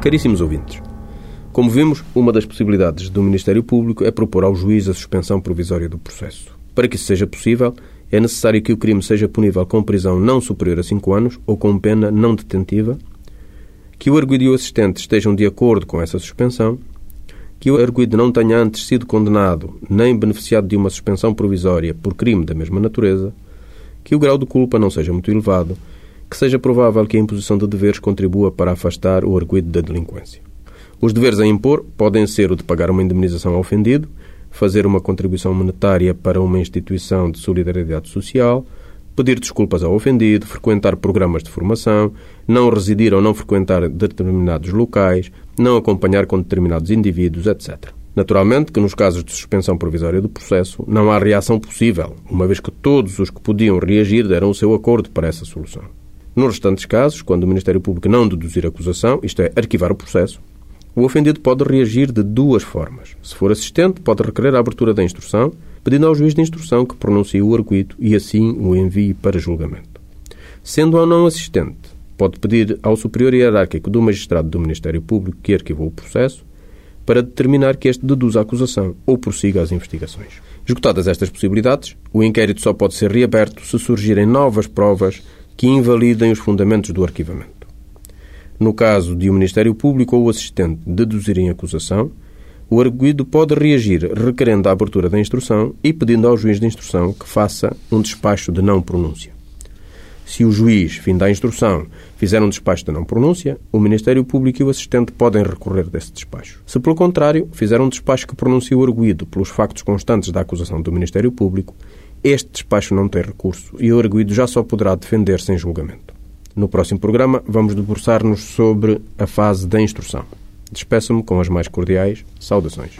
Caríssimos ouvintes, como vimos, uma das possibilidades do Ministério Público é propor ao juiz a suspensão provisória do processo. Para que isso seja possível, é necessário que o crime seja punível com prisão não superior a 5 anos ou com pena não detentiva, que o arguido e o assistente estejam de acordo com essa suspensão, que o arguido não tenha antes sido condenado nem beneficiado de uma suspensão provisória por crime da mesma natureza, que o grau de culpa não seja muito elevado, que seja provável que a imposição de deveres contribua para afastar o arguido da delinquência. Os deveres a impor podem ser o de pagar uma indemnização ao ofendido, fazer uma contribuição monetária para uma instituição de solidariedade social, pedir desculpas ao ofendido, frequentar programas de formação, não residir ou não frequentar determinados locais, não acompanhar com determinados indivíduos, etc. Naturalmente que nos casos de suspensão provisória do processo não há reação possível, uma vez que todos os que podiam reagir deram o seu acordo para essa solução. Nos restantes casos, quando o Ministério Público não deduzir acusação, isto é, arquivar o processo, o ofendido pode reagir de duas formas. Se for assistente, pode requerer a abertura da instrução, pedindo ao juiz de instrução que pronuncie o arguído e assim o envie para julgamento. Sendo ou não assistente, pode pedir ao superior hierárquico do magistrado do Ministério Público que arquivou o processo para determinar que este deduza a acusação ou prossiga as investigações. Esgotadas estas possibilidades, o inquérito só pode ser reaberto se surgirem novas provas que invalidem os fundamentos do arquivamento. No caso de o Ministério Público ou o assistente deduzirem acusação, o arguído pode reagir requerendo a abertura da instrução e pedindo ao juiz de instrução que faça um despacho de não pronúncia. Se o juiz, fim da instrução, fizer um despacho de não pronúncia, o Ministério Público e o assistente podem recorrer desse despacho. Se, pelo contrário, fizer um despacho que pronuncie o arguído pelos factos constantes da acusação do Ministério Público, este despacho não tem recurso e o arguído já só poderá defender-se em julgamento. No próximo programa, vamos debruçar-nos sobre a fase da instrução. Despeço-me com as mais cordiais saudações.